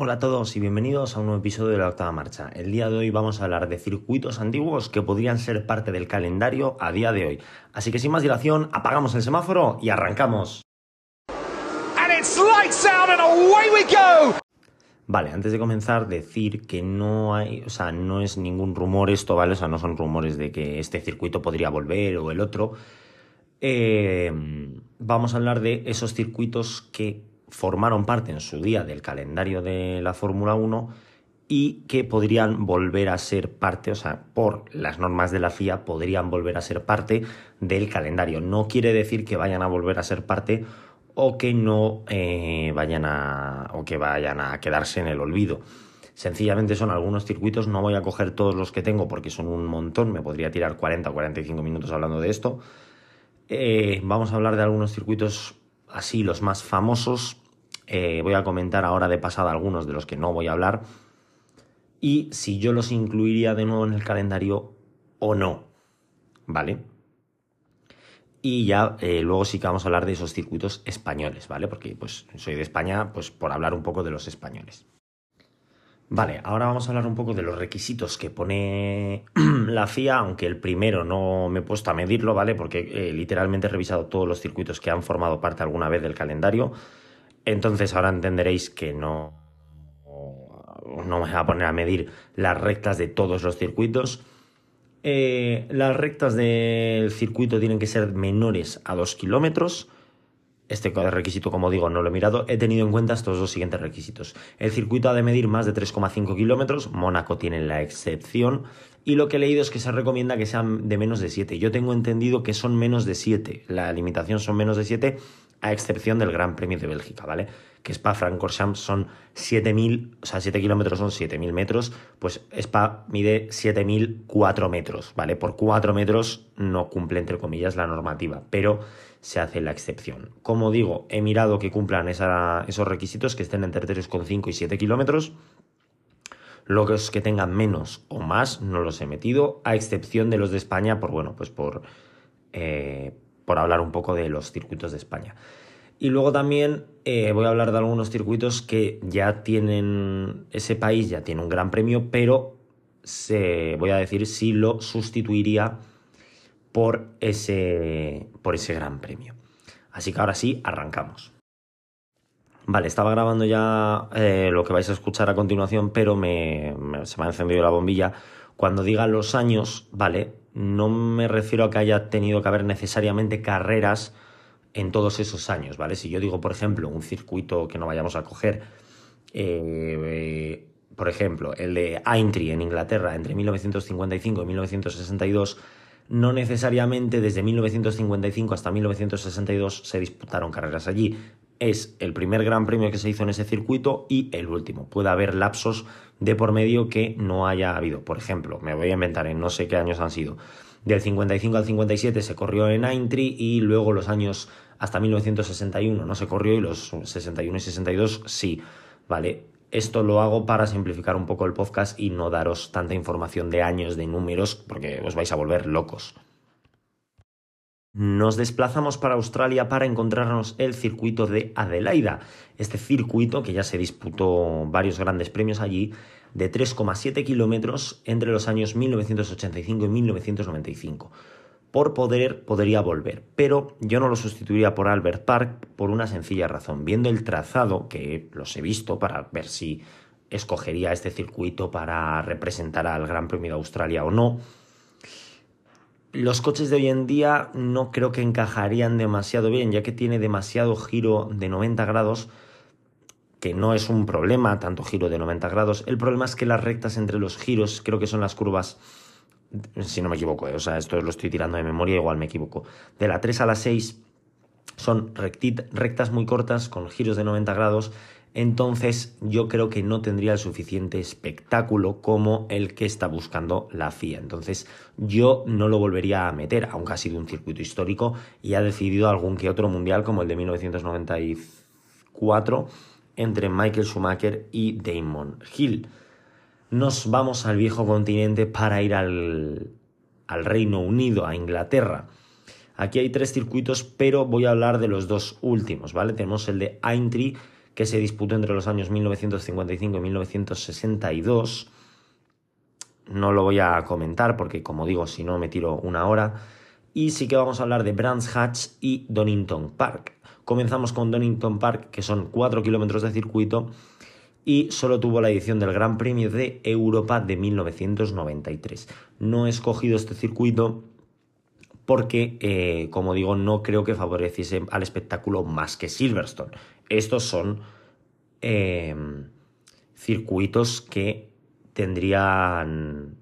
Hola a todos y bienvenidos a un nuevo episodio de la octava marcha. El día de hoy vamos a hablar de circuitos antiguos que podrían ser parte del calendario a día de hoy. Así que sin más dilación, apagamos el semáforo y arrancamos. Vale, antes de comenzar, decir que no hay, o sea, no es ningún rumor esto, ¿vale? O sea, no son rumores de que este circuito podría volver o el otro. Eh, vamos a hablar de esos circuitos que formaron parte en su día del calendario de la Fórmula 1 y que podrían volver a ser parte, o sea, por las normas de la FIA, podrían volver a ser parte del calendario. No quiere decir que vayan a volver a ser parte o que no eh, vayan a o que vayan a quedarse en el olvido. Sencillamente son algunos circuitos, no voy a coger todos los que tengo porque son un montón, me podría tirar 40 o 45 minutos hablando de esto. Eh, vamos a hablar de algunos circuitos así, los más famosos. Eh, voy a comentar ahora de pasada algunos de los que no voy a hablar. Y si yo los incluiría de nuevo en el calendario o no. ¿Vale? Y ya eh, luego sí que vamos a hablar de esos circuitos españoles, ¿vale? Porque pues soy de España, pues por hablar un poco de los españoles. Vale, ahora vamos a hablar un poco de los requisitos que pone la FIA, aunque el primero no me he puesto a medirlo, ¿vale? Porque eh, literalmente he revisado todos los circuitos que han formado parte alguna vez del calendario. Entonces ahora entenderéis que no, no me voy a poner a medir las rectas de todos los circuitos. Eh, las rectas del circuito tienen que ser menores a 2 kilómetros. Este requisito, como digo, no lo he mirado. He tenido en cuenta estos dos siguientes requisitos. El circuito ha de medir más de 3,5 kilómetros. Mónaco tiene la excepción. Y lo que he leído es que se recomienda que sean de menos de 7. Yo tengo entendido que son menos de 7. La limitación son menos de 7, a excepción del Gran Premio de Bélgica, ¿vale? Que Spa-Francorchamps son 7.000, o sea, 7 kilómetros son 7.000 metros. Pues Spa mide 7.004 metros, ¿vale? Por 4 metros no cumple, entre comillas, la normativa. Pero se hace la excepción. Como digo, he mirado que cumplan esos requisitos, que estén entre 3,5 y 7 kilómetros. Los que tengan menos o más no los he metido, a excepción de los de España, por bueno, pues por, eh, por hablar un poco de los circuitos de España. Y luego también eh, voy a hablar de algunos circuitos que ya tienen, ese país ya tiene un gran premio, pero se, voy a decir si lo sustituiría por ese, por ese gran premio. Así que ahora sí, arrancamos. Vale, estaba grabando ya eh, lo que vais a escuchar a continuación, pero me, se me ha encendido la bombilla. Cuando diga los años, vale, no me refiero a que haya tenido que haber necesariamente carreras en todos esos años, ¿vale? Si yo digo, por ejemplo, un circuito que no vayamos a coger, eh, por ejemplo, el de Aintree en Inglaterra entre 1955 y 1962, no necesariamente desde 1955 hasta 1962 se disputaron carreras allí. Es el primer gran premio que se hizo en ese circuito y el último. Puede haber lapsos de por medio que no haya habido. Por ejemplo, me voy a inventar en no sé qué años han sido. Del 55 al 57 se corrió en Aintree y luego los años hasta 1961 no se corrió y los 61 y 62 sí. Vale, esto lo hago para simplificar un poco el podcast y no daros tanta información de años, de números, porque os vais a volver locos. Nos desplazamos para Australia para encontrarnos el circuito de Adelaida. Este circuito, que ya se disputó varios grandes premios allí, de 3,7 kilómetros entre los años 1985 y 1995 por poder podría volver, pero yo no lo sustituiría por Albert Park por una sencilla razón. Viendo el trazado, que los he visto para ver si escogería este circuito para representar al Gran Premio de Australia o no, los coches de hoy en día no creo que encajarían demasiado bien, ya que tiene demasiado giro de 90 grados, que no es un problema, tanto giro de 90 grados. El problema es que las rectas entre los giros, creo que son las curvas si no me equivoco, eh, o sea, esto lo estoy tirando de memoria, igual me equivoco. De la 3 a la 6 son rectas muy cortas con giros de 90 grados, entonces yo creo que no tendría el suficiente espectáculo como el que está buscando la FIA. Entonces yo no lo volvería a meter, aunque ha sido un circuito histórico y ha decidido algún que otro mundial como el de 1994 entre Michael Schumacher y Damon Hill nos vamos al viejo continente para ir al, Reino Unido, a Inglaterra. Aquí hay tres circuitos, pero voy a hablar de los dos últimos, ¿vale? Tenemos el de Aintree, que se disputó entre los años 1955 y 1962. No lo voy a comentar porque, como digo, si no me tiro una hora. Y sí que vamos a hablar de Brands Hatch y Donington Park. Comenzamos con Donington Park, que son 4 kilómetros de circuito y solo tuvo la edición del Gran Premio de Europa de 1993. No he escogido este circuito porque, eh, como digo, no creo que favoreciese al espectáculo más que Silverstone. Estos son em, circuitos que tendrían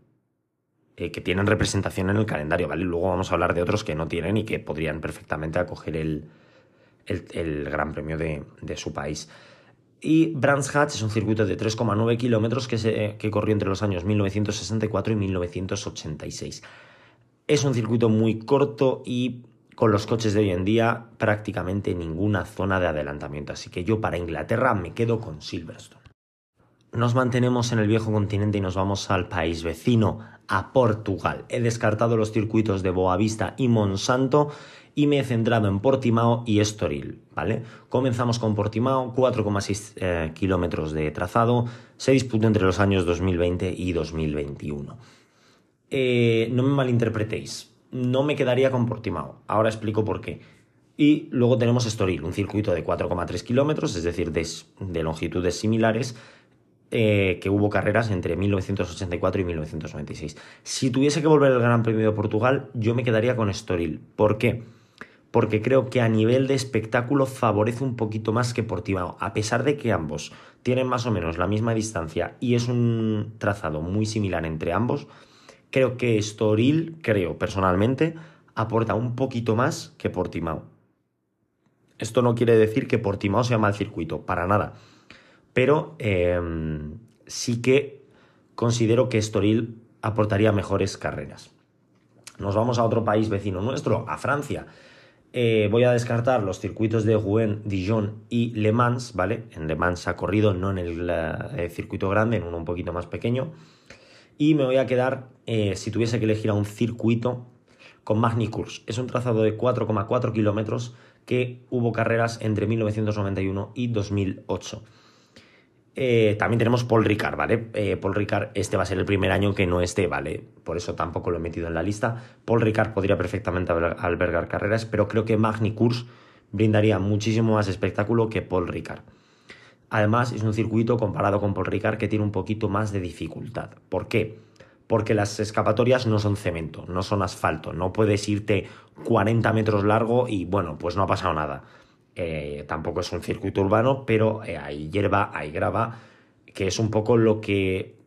eh, que tienen representación en el calendario, ¿vale? Luego vamos a hablar de otros que no tienen y que podrían perfectamente acoger el, Gran Premio de, de su país. Y Brands Hatch es un circuito de 3,9 kilómetros que, que corrió entre los años 1964 y 1986. Es un circuito muy corto y con los coches de hoy en día prácticamente ninguna zona de adelantamiento. Así que yo para Inglaterra me quedo con Silverstone. Nos mantenemos en el viejo continente y nos vamos al país vecino, a Portugal. He descartado los circuitos de Boavista y Monsanto y me he centrado en Portimao y Estoril, ¿vale? Comenzamos con Portimao, 4,6 eh, kilómetros de trazado, se disputó entre los años 2020 y 2021. Eh, no me malinterpretéis, no me quedaría con Portimao, ahora explico por qué. Y luego tenemos Estoril, un circuito de 4,3 kilómetros, es decir, de, longitudes similares, eh, que hubo carreras entre 1984 y 1996. Si tuviese que volver al Gran Premio de Portugal, yo me quedaría con Estoril. ¿Por qué? Porque creo que a nivel de espectáculo favorece un poquito más que Portimao, a pesar de que ambos tienen más o menos la misma distancia y es un trazado muy similar entre ambos, creo que Estoril, creo personalmente, aporta un poquito más que Portimao. Esto no quiere decir que Portimao sea mal circuito, para nada. Pero em, sí que considero que Estoril aportaría mejores carreras. Nos vamos a otro país vecino nuestro, a Francia. Eh, voy a descartar los circuitos de Rouen, Dijon y Le Mans, ¿vale? En Le Mans ha corrido, no en el eh, circuito grande, en uno un poquito más pequeño. Y me voy a quedar, eh, si tuviese que elegir a un circuito, con Magny-Cours. Es un trazado de 4,4 kilómetros que hubo carreras entre 1991 y 2008. Eh, también tenemos Paul Ricard, ¿vale? Eh, Paul Ricard, este va a ser el primer año que no esté, ¿vale? Por eso tampoco lo he metido en la lista. Paul Ricard podría perfectamente albergar carreras, pero creo que Magny Cours brindaría muchísimo más espectáculo que Paul Ricard. Además, es un circuito comparado con Paul Ricard que tiene un poquito más de dificultad. ¿Por qué? Porque las escapatorias no son cemento, no son asfalto. No puedes irte 40 metros largo y, bueno, pues no ha pasado nada eh, tampoco es un circuito urbano, pero eh, hay hierba, hay grava, que es un poco lo que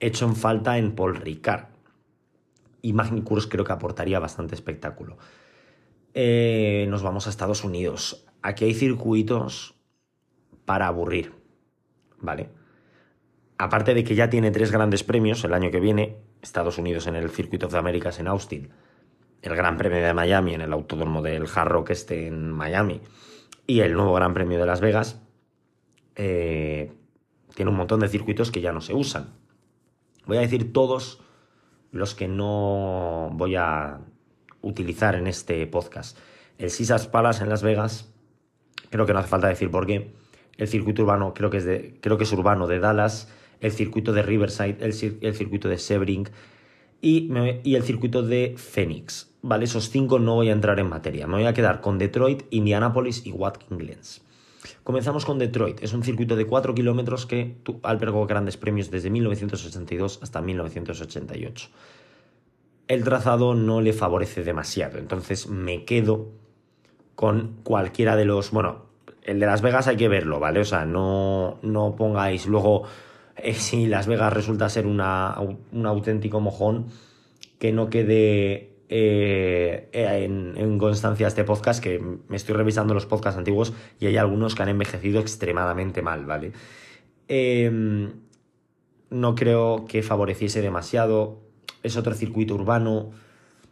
he hecho en falta en Paul Ricard. Y Magnicurs creo que aportaría bastante espectáculo. Eh, nos vamos a Estados Unidos. Aquí hay circuitos para aburrir, ¿vale? Aparte de que ya tiene tres grandes premios el año que viene, Estados Unidos en el Circuito de Américas en Austin, el Gran Premio de Miami en el Autódromo del Hard Rock este en Miami y el nuevo Gran Premio de Las Vegas, eh, tiene un montón de circuitos que ya no se usan. Voy a decir todos los que no voy a utilizar en este podcast. El Caesars Palace en Las Vegas, creo que no hace falta decir por qué. El circuito urbano, creo que es, de, creo que es urbano de Dallas. El circuito de Riverside, el, circuito de Sebring, y, el circuito de Phoenix. ¿Vale? Esos cinco no voy a entrar en materia. Me voy a quedar con Detroit, Indianapolis y Watkins Glen. Comenzamos con Detroit. Es un circuito de 4 kilómetros que albergó grandes premios desde 1982 hasta 1988. El trazado no le favorece demasiado, entonces me quedo con cualquiera de los... Bueno, el de Las Vegas hay que verlo, ¿vale? O sea, no, no pongáis luego eh, si Las Vegas resulta ser una, un auténtico mojón, que no quede eh, en, constancia este podcast, que me estoy revisando los podcasts antiguos y hay algunos que han envejecido extremadamente mal, ¿vale? Em, no creo que favoreciese demasiado. Es otro circuito urbano.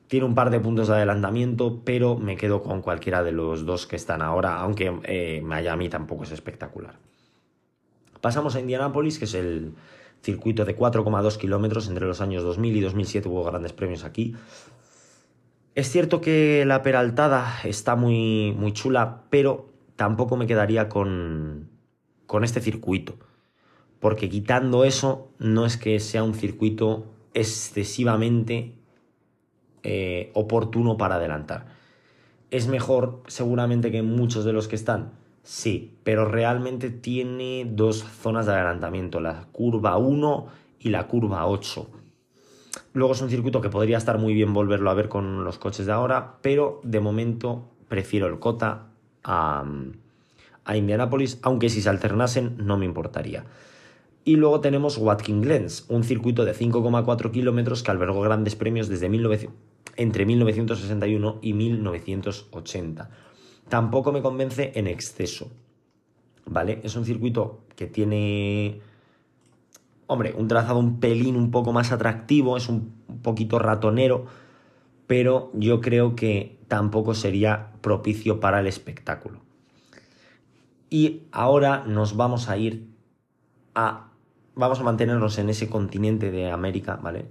Tiene un par de puntos de adelantamiento, pero me quedo con cualquiera de los dos que están ahora, aunque eh, Miami tampoco es espectacular. Pasamos a Indianápolis, que es el circuito de 4,2 kilómetros entre los años 2000 y 2007 hubo grandes premios aquí. Es cierto que la peraltada está muy, muy chula, pero tampoco me quedaría con, con este circuito. Porque quitando eso, no es que sea un circuito excesivamente eh, oportuno para adelantar. ¿Es mejor seguramente que muchos de los que están? Sí, pero realmente tiene dos zonas de adelantamiento, la curva 1 y la curva 8. Luego es un circuito que podría estar muy bien volverlo a ver con los coches de ahora, pero de momento prefiero el Cota a, a Indianapolis, aunque si se alternasen no me importaría. Y luego tenemos Watkins Glens, un circuito de 5,4 kilómetros que albergó grandes premios desde entre 1961 y 1980. Tampoco me convence en exceso. ¿Vale? Es un circuito que tiene. Hombre, un trazado un pelín un poco más atractivo, es un poquito ratonero, pero yo creo que tampoco sería propicio para el espectáculo. Y ahora nos vamos a ir a vamos a mantenernos en ese continente de América, ¿vale?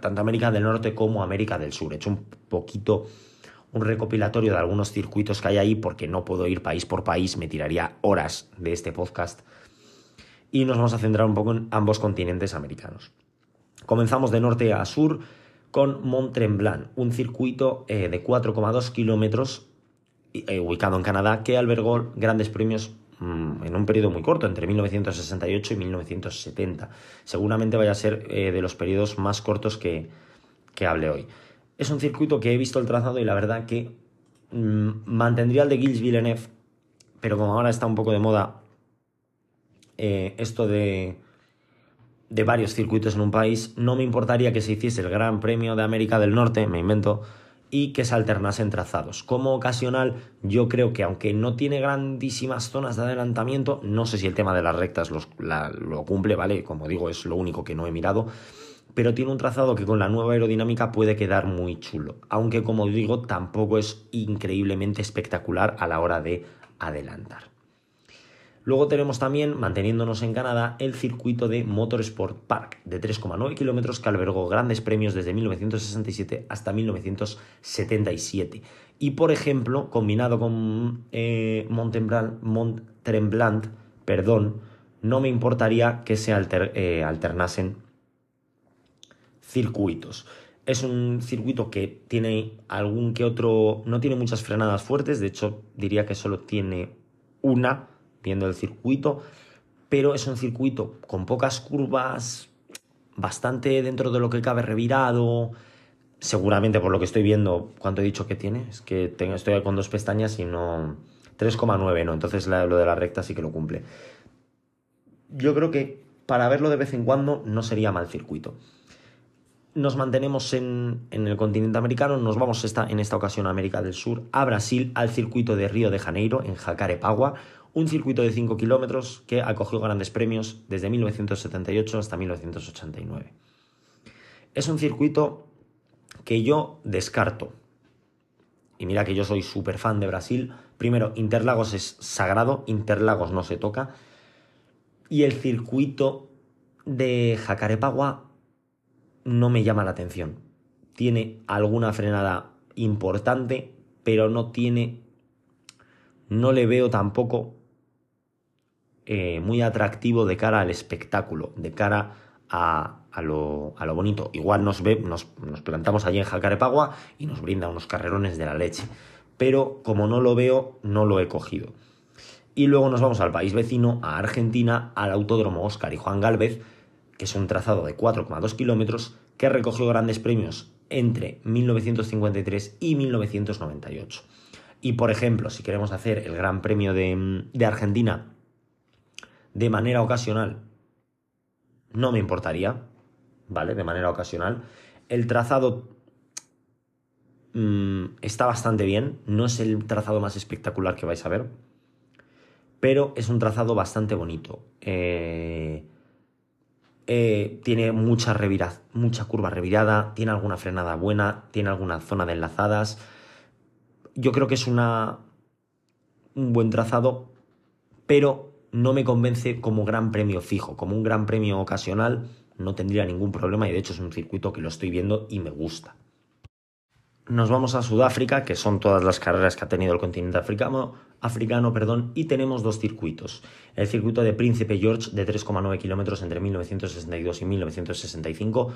tanto América del Norte como América del Sur. He hecho un poquito un recopilatorio de algunos circuitos que hay ahí porque no puedo ir país por país, me tiraría horas de este podcast. Y nos vamos a centrar un poco en ambos continentes americanos. Comenzamos de norte a sur con Mont Tremblant, un circuito eh, de 4,2 kilómetros eh, ubicado en Canadá que albergó grandes premios Mm, en un periodo muy corto, entre 1968 y 1970. Seguramente vaya a ser eh, de los periodos más cortos que, que hable hoy. Es un circuito que he visto el trazado y la verdad que mm, mantendría el de Gilles Villeneuve, pero como ahora está un poco de moda eh, esto de, de varios circuitos en un país, no me importaría que se hiciese el Gran Premio de América del Norte, me invento, y que se alternasen trazados. Como ocasional, yo creo que aunque no tiene grandísimas zonas de adelantamiento, no sé si el tema de las rectas lo cumple, ¿vale? Como digo, es lo único que no he mirado, pero tiene un trazado que con la nueva aerodinámica puede quedar muy chulo, aunque como digo, tampoco es increíblemente espectacular a la hora de adelantar. Luego tenemos también, manteniéndonos en Canadá, el circuito de Motorsport Park, de 3,9 kilómetros que albergó grandes premios desde 1967 hasta 1977. Y por ejemplo, combinado con eh, Mont-Tremblant, perdón, no me importaría que se eh, alternasen circuitos. Es un circuito que tiene algún que otro, no tiene muchas frenadas fuertes, de hecho diría que solo tiene una viendo el circuito, pero es un circuito con pocas curvas, bastante dentro de lo que cabe revirado. Seguramente por lo que estoy viendo, ¿cuánto he dicho que tiene? Es que tengo, estoy con dos pestañas y no... 3,9, ¿no? Entonces lo de la recta sí que lo cumple. Yo creo que para verlo de vez en cuando no sería mal circuito. Nos mantenemos en, el continente americano, nos vamos esta, en esta ocasión a América del Sur, a Brasil, al circuito de Río de Janeiro, en Jacarepaguá, un circuito de 5 kilómetros que acogió grandes premios desde 1978 hasta 1989. Es un circuito que yo descarto. Y mira que yo soy súper fan de Brasil. Primero, Interlagos es sagrado, Interlagos no se toca. Y el circuito de Jacarepagua no me llama la atención. Tiene alguna frenada importante, pero no tiene... No le veo tampoco eh, muy atractivo de cara al espectáculo, de cara a, lo, bonito. Igual nos, ve, nos, plantamos allí en Jacarepagua y nos brinda unos carrerones de la leche. Pero como no lo veo, no lo he cogido. Y luego nos vamos al país vecino, a Argentina, al Autódromo Oscar y Juan Galvez, que es un trazado de 4,2 kilómetros que recogió grandes premios entre 1953 y 1998. Y por ejemplo, si queremos hacer el Gran Premio de, de Argentina de manera ocasional, no me importaría, ¿vale? De manera ocasional. El trazado mm, está bastante bien, no es el trazado más espectacular que vais a ver, pero es un trazado bastante bonito. Eh, eh, tiene mucha, mucha curva revirada, tiene alguna frenada buena, tiene alguna zona de enlazadas. Yo creo que es una, un buen trazado, pero no me convence como gran premio fijo, como un gran premio ocasional no tendría ningún problema y de hecho es un circuito que lo estoy viendo y me gusta. nos vamos a Sudáfrica, que son todas las carreras que ha tenido el continente africano, africano perdón, y tenemos dos circuitos. El circuito de Príncipe George de 3,9 kilómetros entre 1962 y 1965.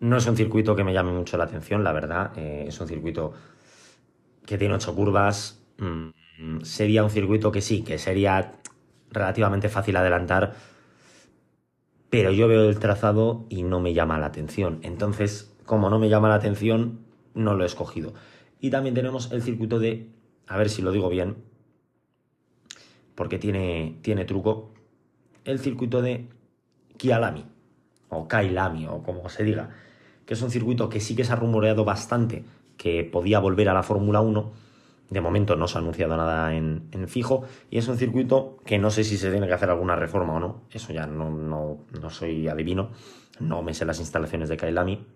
No es un circuito que me llame mucho la atención, la verdad. Eh, es un circuito que tiene ocho curvas. Mm, sería un circuito que sí, que sería relativamente fácil adelantar, pero yo veo el trazado y no me llama la atención. Entonces, como no me llama la atención, no lo he escogido. Y también tenemos el circuito de, a ver si lo digo bien, porque tiene, tiene truco, el circuito de Kialami, o Kailami, o como se diga, que es un circuito que sí que se ha rumoreado bastante que podía volver a la Fórmula 1. De momento no se ha anunciado nada en, fijo y es un circuito que no sé si se tiene que hacer alguna reforma o no. Eso ya no, no, no soy adivino, no me sé las instalaciones de Kailami,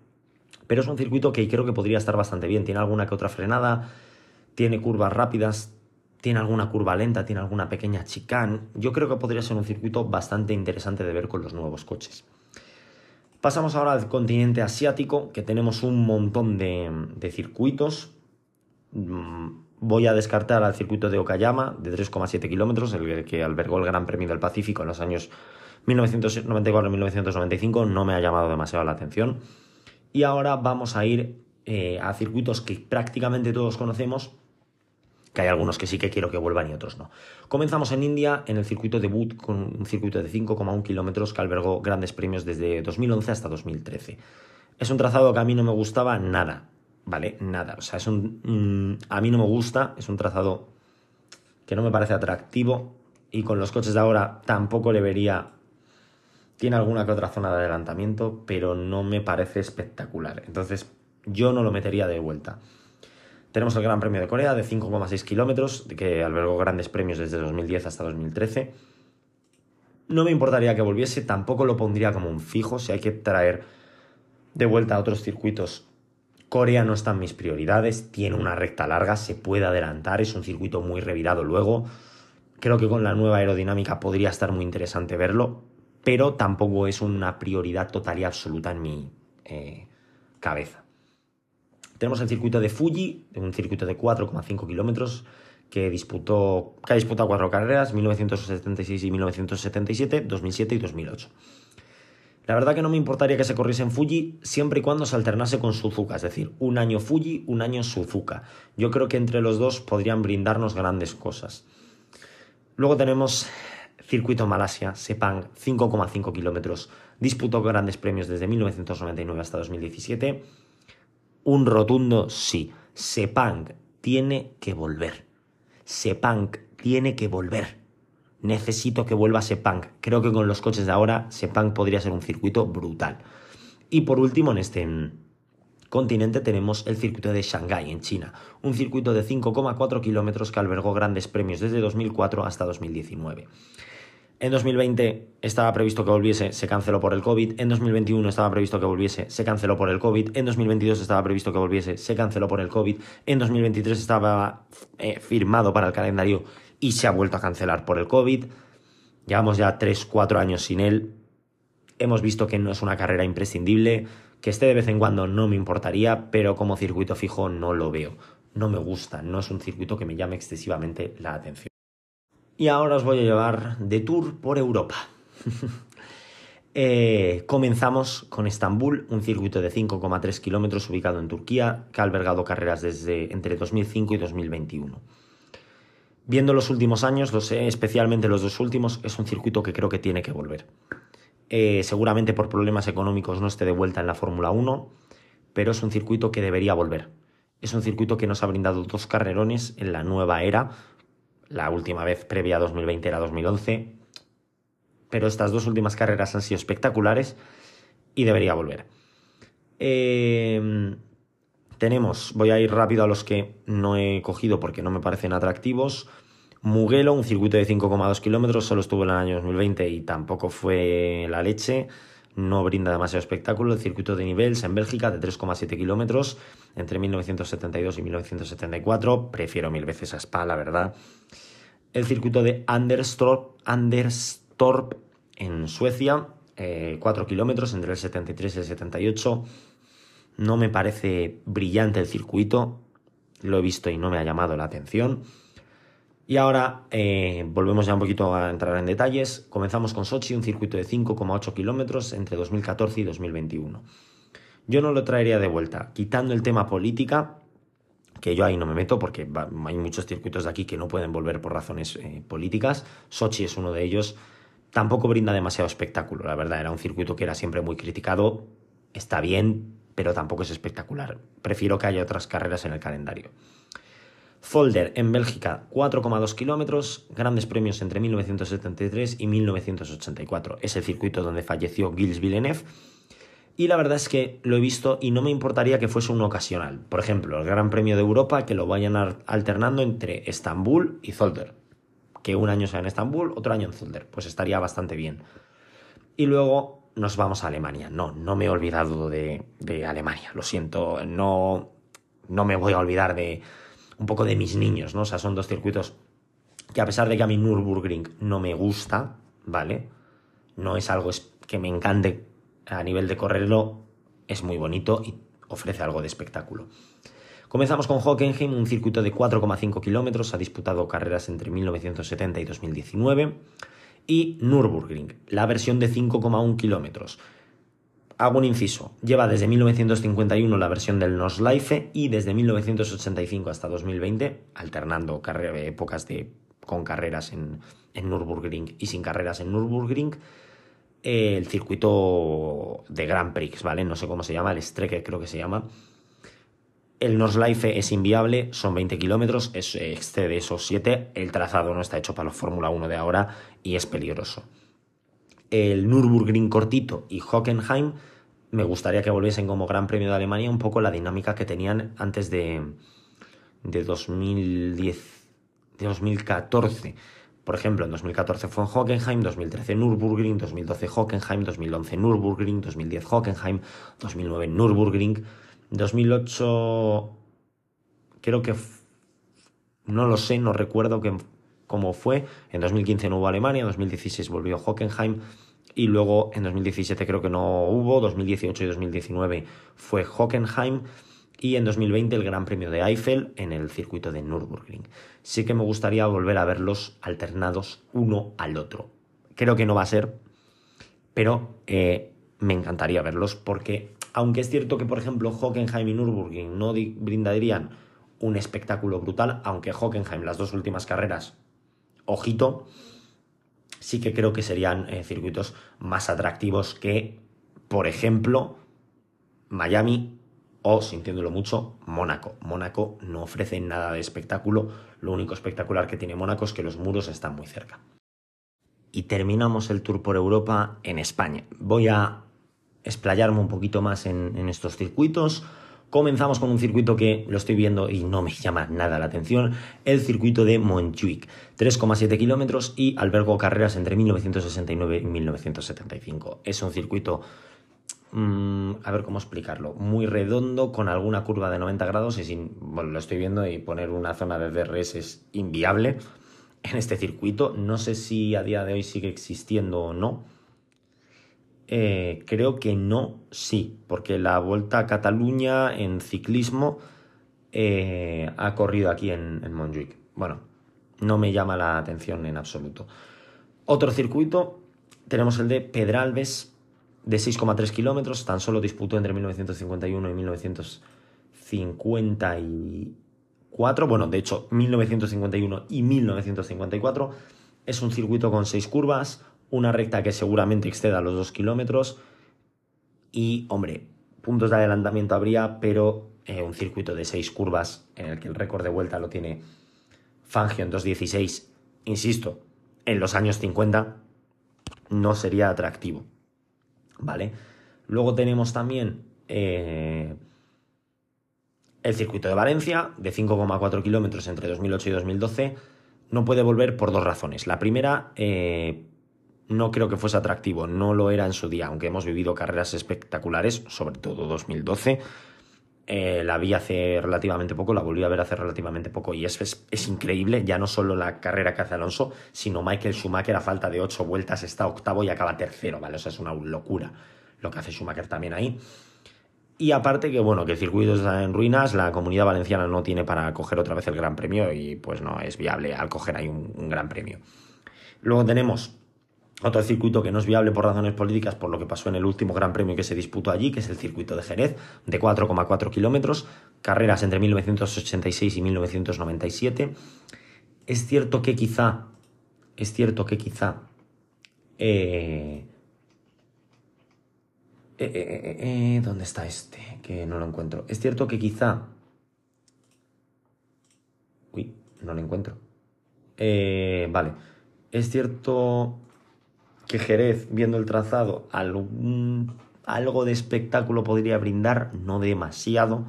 pero es un circuito que creo que podría estar bastante bien. Tiene alguna que otra frenada, tiene curvas rápidas, tiene alguna curva lenta, tiene alguna pequeña chicane. Yo creo que podría ser un circuito bastante interesante de ver con los nuevos coches. Pasamos ahora al continente asiático, que tenemos un montón de, circuitos. Mm, voy a descartar al circuito de Okayama, de 3,7 kilómetros, el que albergó el Gran Premio del Pacífico en los años 1994 y 1995. No me ha llamado demasiado la atención. Y ahora vamos a ir eh, a circuitos que prácticamente todos conocemos, que hay algunos que sí que quiero que vuelvan y otros no. Comenzamos en India, en el circuito de Boot, con un circuito de 5,1 kilómetros que albergó grandes premios desde 2011 hasta 2013. Es un trazado que a mí no me gustaba nada, ¿vale? Nada. O sea, es un. Mm, a mí no me gusta, es un trazado que no me parece atractivo y con los coches de ahora tampoco le vería tiene alguna que otra zona de adelantamiento, pero no me parece espectacular. Entonces, yo no lo metería de vuelta. Tenemos el Gran Premio de Corea de 5,6 kilómetros, que albergó grandes premios desde 2010 hasta 2013. No me importaría que volviese, tampoco lo pondría como un fijo. Si hay que traer de vuelta a otros circuitos, Corea no está en mis prioridades. Tiene una recta larga, se puede adelantar, es un circuito muy revirado luego. Creo que con la nueva aerodinámica podría estar muy interesante verlo pero tampoco es una prioridad total y absoluta en mi eh, cabeza. Tenemos el circuito de Fuji, un circuito de 4,5 kilómetros que, disputó, que ha disputado cuatro carreras, 1976 y 1977, 2007 y 2008. La verdad que no me importaría que se corriese en Fuji siempre y cuando se alternase con Suzuka, es decir, un año Fuji, un año Suzuka. Yo creo que entre los dos podrían brindarnos grandes cosas. Luego tenemos Circuito Malasia, Sepang, 5,5 kilómetros. Disputó grandes premios desde 1999 hasta 2017. Un rotundo sí. Sepang tiene que volver. Sepang tiene que volver. Necesito que vuelva Sepang. Creo que con los coches de ahora, Sepang podría ser un circuito brutal. Y por último, en este continente tenemos el circuito de Shanghái, en China, un circuito de 5,4 kilómetros que albergó grandes premios desde 2004 hasta 2019. En 2020 estaba previsto que volviese, se canceló por el COVID. En 2021 estaba previsto que volviese, se canceló por el COVID. En 2022 estaba previsto que volviese, se canceló por el COVID. En 2023 estaba eh, firmado para el calendario y se ha vuelto a cancelar por el COVID. Llevamos ya 3-4 años sin él. Hemos visto que no es una carrera imprescindible. Que esté de vez en cuando no me importaría, pero como circuito fijo no lo veo. No me gusta, no es un circuito que me llame excesivamente la atención. Y ahora os voy a llevar de tour por Europa. Eh, comenzamos con Estambul, un circuito de 5,3 kilómetros ubicado en Turquía, que ha albergado carreras desde entre 2005 y 2021. Viendo los últimos años, lo sé, especialmente los dos últimos, es un circuito que creo que tiene que volver. Eh, seguramente por problemas económicos no esté de vuelta en la Fórmula 1, pero es un circuito que debería volver. Es un circuito que nos ha brindado dos carrerones en la nueva era, la última vez previa a 2020 era 2011. Pero estas dos últimas carreras han sido espectaculares y debería volver. Em, tenemos, voy a ir rápido a los que no he cogido porque no me parecen atractivos. Mugello, un circuito de 5,2 kilómetros, solo estuvo en el año 2020 y tampoco fue la leche. No brinda demasiado espectáculo. El circuito de Nivelles en Bélgica de 3,7 kilómetros entre 1972 y 1974. Prefiero mil veces a Spa, la verdad. El circuito de Anderstorp, Anderstorp en Suecia, 4 eh, kilómetros entre el 73 y el 78. No me parece brillante el circuito. lo he visto y no me ha llamado la atención. Y ahora eh, volvemos ya un poquito a entrar en detalles. Comenzamos con Sochi, un circuito de 5,8 kilómetros entre 2014 y 2021. Yo no lo traería de vuelta, quitando el tema política, que yo ahí no me meto porque hay muchos circuitos de aquí que no pueden volver por razones eh, políticas. Sochi es uno de ellos. Tampoco brinda demasiado espectáculo, la verdad. Era un circuito que era siempre muy criticado. Está bien, pero tampoco es espectacular. Prefiero que haya otras carreras en el calendario. Folder en Bélgica, 4,2 kilómetros, grandes premios entre 1973 y 1984. Es el circuito donde falleció Gilles Villeneuve. Y la verdad es que lo he visto y no me importaría que fuese un ocasional. Por ejemplo, el Gran Premio de Europa que lo vayan alternando entre Estambul y Zolder. Que un año sea en Estambul, otro año en Zolder. Pues estaría bastante bien. Y luego nos vamos a Alemania. No, no me he olvidado de, de Alemania. Lo siento, no, no me voy a olvidar de, un poco de mis niños, ¿no? O sea, son dos circuitos que a pesar de que a mí Nürburgring no me gusta, ¿vale? No es algo que me encante a nivel de correrlo, es muy bonito y ofrece algo de espectáculo. Comenzamos con Hockenheim, un circuito de 4,5 kilómetros, ha disputado carreras entre 1970 y 2019, y Nürburgring, la versión de 5,1 kilómetros, hago un inciso. Lleva desde 1951 la versión del Nordschleife y desde 1985 hasta 2020, alternando épocas de, con carreras en, en Nürburgring y sin carreras en Nürburgring, el circuito de Grand Prix, ¿vale? No sé cómo se llama, el Strecke creo que se llama. El Nordschleife es inviable, son 20 kilómetros, excede esos 7. El trazado no está hecho para la Fórmula 1 de ahora y es peligroso el Nürburgring cortito y Hockenheim, me gustaría que volviesen como Gran Premio de Alemania un poco la dinámica que tenían antes de, de 2010, de 2014. Por ejemplo, en 2014 fue en Hockenheim, 2013 Nürburgring, 2012 Hockenheim, 2011 Nürburgring, 2010 Hockenheim, 2009 Nürburgring, 2008 creo que no lo sé, no recuerdo como fue. En 2015 no hubo Alemania, en 2016 volvió Hockenheim y luego en 2017 creo que no hubo, 2018 y 2019 fue Hockenheim y en 2020 el Gran Premio de Eiffel en el circuito de Nürburgring. Sí que me gustaría volver a verlos alternados uno al otro. Creo que no va a ser, pero eh, me encantaría verlos porque aunque es cierto que por ejemplo Hockenheim y Nürburgring no brindarían un espectáculo brutal, aunque Hockenheim las dos últimas carreras ojito, sí que creo que serían eh, circuitos más atractivos que, por ejemplo, Miami o, sintiéndolo mucho, Mónaco. Mónaco no ofrece nada de espectáculo, lo único espectacular que tiene Mónaco es que los muros están muy cerca. Y terminamos el tour por Europa en España. Voy a explayarme un poquito más en estos circuitos. Comenzamos con un circuito que lo estoy viendo y no me llama nada la atención, el circuito de Montjuic, 3,7 kilómetros y albergó carreras entre 1969 y 1975. Es un circuito, mm, a ver cómo explicarlo, muy redondo, con alguna curva de 90 grados y sin, bueno, lo estoy viendo y poner una zona de DRS es inviable en este circuito. No sé si a día de hoy sigue existiendo o no eh, creo que no, sí, porque la Vuelta a Cataluña en ciclismo eh, ha corrido aquí en, en Montjuic. Bueno, no me llama la atención en absoluto. Otro circuito, tenemos el de Pedralbes, de 6,3 kilómetros, tan solo disputó entre 1951 y 1954. Bueno, de hecho, 1951 y 1954. Es un circuito con 6 curvas, una recta que seguramente exceda los 2 kilómetros y, hombre, puntos de adelantamiento habría, pero eh, un circuito de 6 curvas en el que el récord de vuelta lo tiene Fangio en 2.16, insisto, en los años 50 no sería atractivo, ¿vale? Luego tenemos también eh, el circuito de Valencia, de 5,4 kilómetros entre 2008 y 2012, no puede volver por dos razones. La primera, eh, no creo que fuese atractivo, no lo era en su día, aunque hemos vivido carreras espectaculares, sobre todo 2012. Eh, la vi hace relativamente poco, la volví a ver hace relativamente poco y es, es, increíble, ya no solo la carrera que hace Alonso, sino Michael Schumacher a falta de ocho vueltas está octavo y acaba tercero, ¿vale? O sea, es una locura lo que hace Schumacher también ahí. Y aparte que, bueno, que el circuito está en ruinas, la comunidad valenciana no tiene para coger otra vez el Gran Premio y pues no es viable al coger ahí un, Gran Premio. Luego tenemos otro circuito que no es viable por razones políticas, por lo que pasó en el último Gran Premio que se disputó allí, que es el circuito de Jerez, de 4,4 kilómetros, carreras entre 1986 y 1997. Es cierto que quizá, es cierto que quizá eh, eh, eh, eh, ¿Dónde está este? Que no lo encuentro. Es cierto que quizá... Uy, no lo encuentro. vale. Es cierto que Jerez, viendo el trazado, algo de espectáculo podría brindar, no demasiado,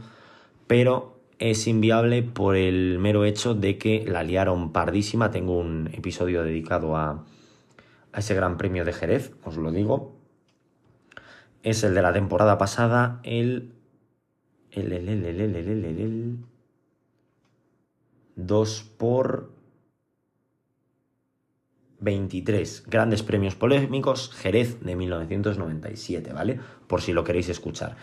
pero es inviable por el mero hecho de que la liaron pardísima. Tengo un episodio dedicado a, a ese Gran Premio de Jerez, os lo digo es el de la temporada pasada, el... El, el, el, el, el, el, el, el 2 por 23. Grandes premios polémicos, Jerez de 1997, ¿vale? Por si lo queréis escuchar.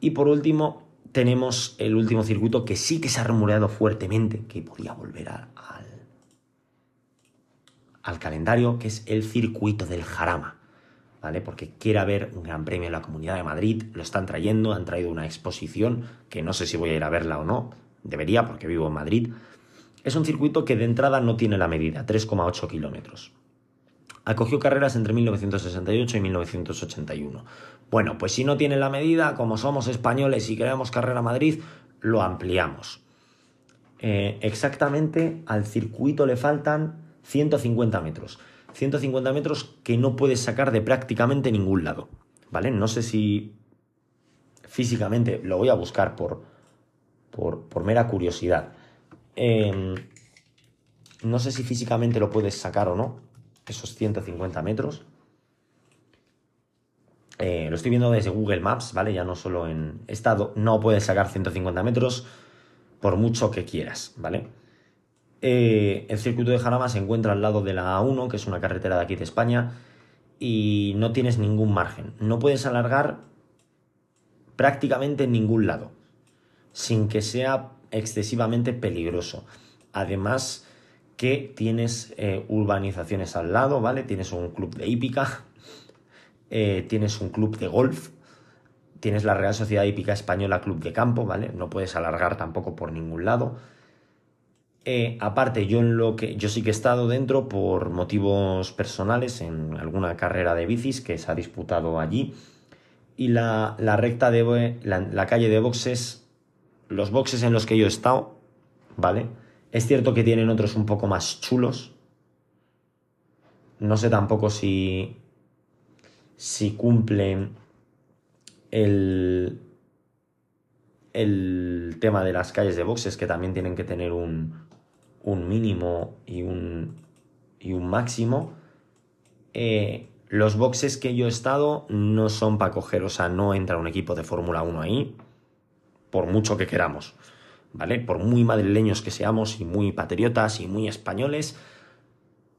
Y por último, tenemos el último circuito que sí que se ha rumoreado fuertemente que podía volver al, al calendario, que es el circuito del Jarama. ¿vale? Porque quiere haber un gran premio en la Comunidad de Madrid, lo están trayendo, han traído una exposición, que no sé si voy a ir a verla o no, debería porque vivo en Madrid. Es un circuito que de entrada no tiene la medida, 3,8 kilómetros. Acogió carreras entre 1968 y 1981. Bueno, pues si no tiene la medida, como somos españoles y queremos carrera Madrid, lo ampliamos. Eh, exactamente al circuito le faltan 150 metros. 150 metros que no puedes sacar de prácticamente ningún lado, ¿vale? No sé si físicamente, lo voy a buscar por, por, mera curiosidad. Em, no sé si físicamente lo puedes sacar o no, esos 150 metros. Eh, lo estoy viendo desde Google Maps, ¿vale? Ya no solo en estado, no puedes sacar 150 metros por mucho que quieras, ¿vale? Eh, el circuito de Jarama se encuentra al lado de la A1, que es una carretera de aquí de España, y no tienes ningún margen. No puedes alargar prácticamente en ningún lado, sin que sea excesivamente peligroso. Además que tienes eh, urbanizaciones al lado, ¿vale? Tienes un club de hípica, eh, tienes un club de golf, tienes la Real Sociedad Hípica Española Club de Campo, ¿vale? No puedes alargar tampoco por ningún lado eh, aparte, yo en lo que yo sí que he estado dentro por motivos personales en alguna carrera de bicis que se ha disputado allí. Y la, recta de la, calle de boxes, los boxes en los que yo he estado, ¿vale? Es cierto que tienen otros un poco más chulos. No sé tampoco si. si cumplen el. el tema de las calles de boxes, que también tienen que tener un, un mínimo y un, y un máximo. Eh, los boxes que yo he estado no son para coger, o sea, no entra un equipo de Fórmula 1 ahí, por mucho que queramos, ¿vale? Por muy madrileños que seamos y muy patriotas y muy españoles,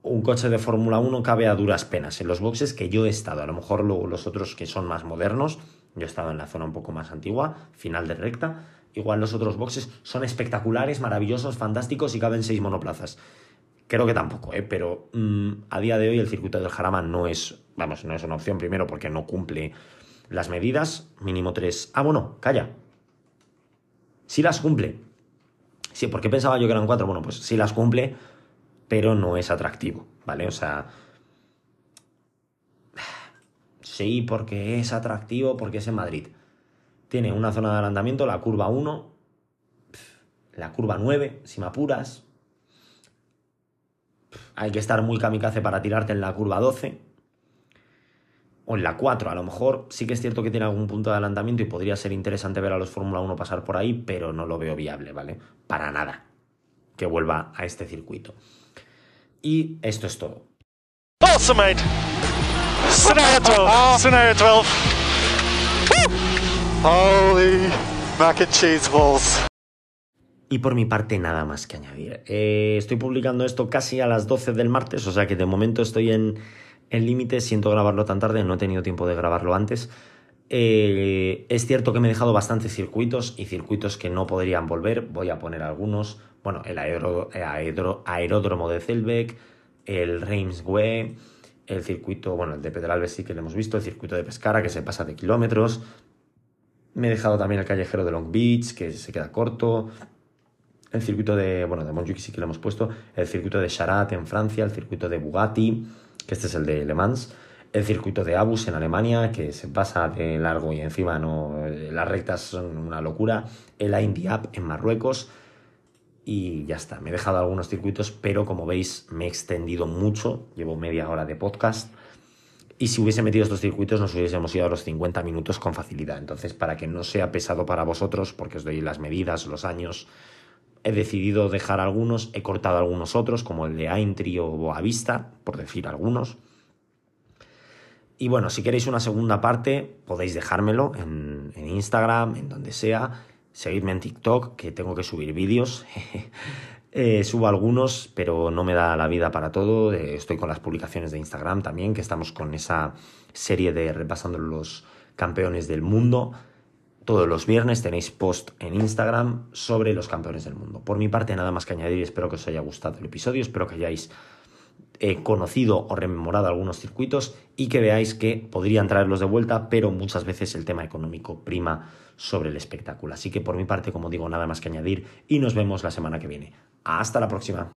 un coche de Fórmula 1 cabe a duras penas en los boxes que yo he estado. A lo mejor luego los otros que son más modernos, yo he estado en la zona un poco más antigua, final de recta, Igual los otros boxes son espectaculares, maravillosos, fantásticos y caben seis monoplazas. Creo que tampoco, ¿eh? pero mm, a día de hoy el circuito del Jarama no es, vamos, no es una opción primero porque no cumple las medidas, mínimo tres. Ah, bueno, calla. Sí las cumple. Sí, porque pensaba yo que eran cuatro. Bueno, pues sí las cumple, pero no es atractivo, ¿vale? O sea, sí, porque es atractivo, porque es en Madrid. Tiene una zona de adelantamiento, la curva 1, la curva 9, si me apuras. Hay que estar muy kamikaze para tirarte en la curva 12. O en la 4, a lo mejor sí que es cierto que tiene algún punto de adelantamiento y podría ser interesante ver a los Fórmula 1 pasar por ahí, pero no lo veo viable, ¿vale? Para nada que vuelva a este circuito. Y esto es todo. Scenario 12. Scenario 12. Holy mac and cheese balls. Y por mi parte nada más que añadir. Eh, estoy publicando esto casi a las 12 del martes, o sea que de momento estoy en el límite, siento grabarlo tan tarde, no he tenido tiempo de grabarlo antes. Eh, es cierto que me he dejado bastantes circuitos y circuitos que no podrían volver. Voy a poner algunos. Bueno, el aeródromo de Zelbeck, el Reimswe, el circuito, bueno, el de Pedralbes sí que lo hemos visto, el circuito de Pescara que se pasa de kilómetros. Me he dejado también el callejero de Long Beach, que se queda corto. El circuito de, bueno, de Montjuic sí que lo hemos puesto. El circuito de Charat en Francia, el circuito de Bugatti, que este es el de Le Mans. El circuito de Abus en Alemania, que se pasa de largo y encima no, las rectas son una locura. El Indy Up en Marruecos y ya está. Me he dejado algunos circuitos, pero como veis me he extendido mucho, llevo media hora de podcast. Y si hubiese metido estos circuitos nos hubiésemos ido a los 50 minutos con facilidad. Entonces, para que no sea pesado para vosotros, porque os doy las medidas, los años, he decidido dejar algunos, he cortado algunos otros, como el de Aintree o Boavista, por decir algunos. Y bueno, si queréis una segunda parte, podéis dejármelo en, Instagram, en donde sea Seguidme en TikTok, que tengo que subir vídeos. Eh, subo algunos, pero no me da la vida para todo. Eh, estoy con las publicaciones de Instagram también, que estamos con esa serie de repasando los campeones del mundo. Todos los viernes tenéis post en Instagram sobre los campeones del mundo. Por mi parte, nada más que añadir. Espero que os haya gustado el episodio. Espero que hayáis eh, conocido o rememorado algunos circuitos y que veáis que podrían traerlos de vuelta, pero muchas veces el tema económico prima sobre el espectáculo. Así que por mi parte, como digo, nada más que añadir y nos vemos la semana que viene. Hasta la próxima.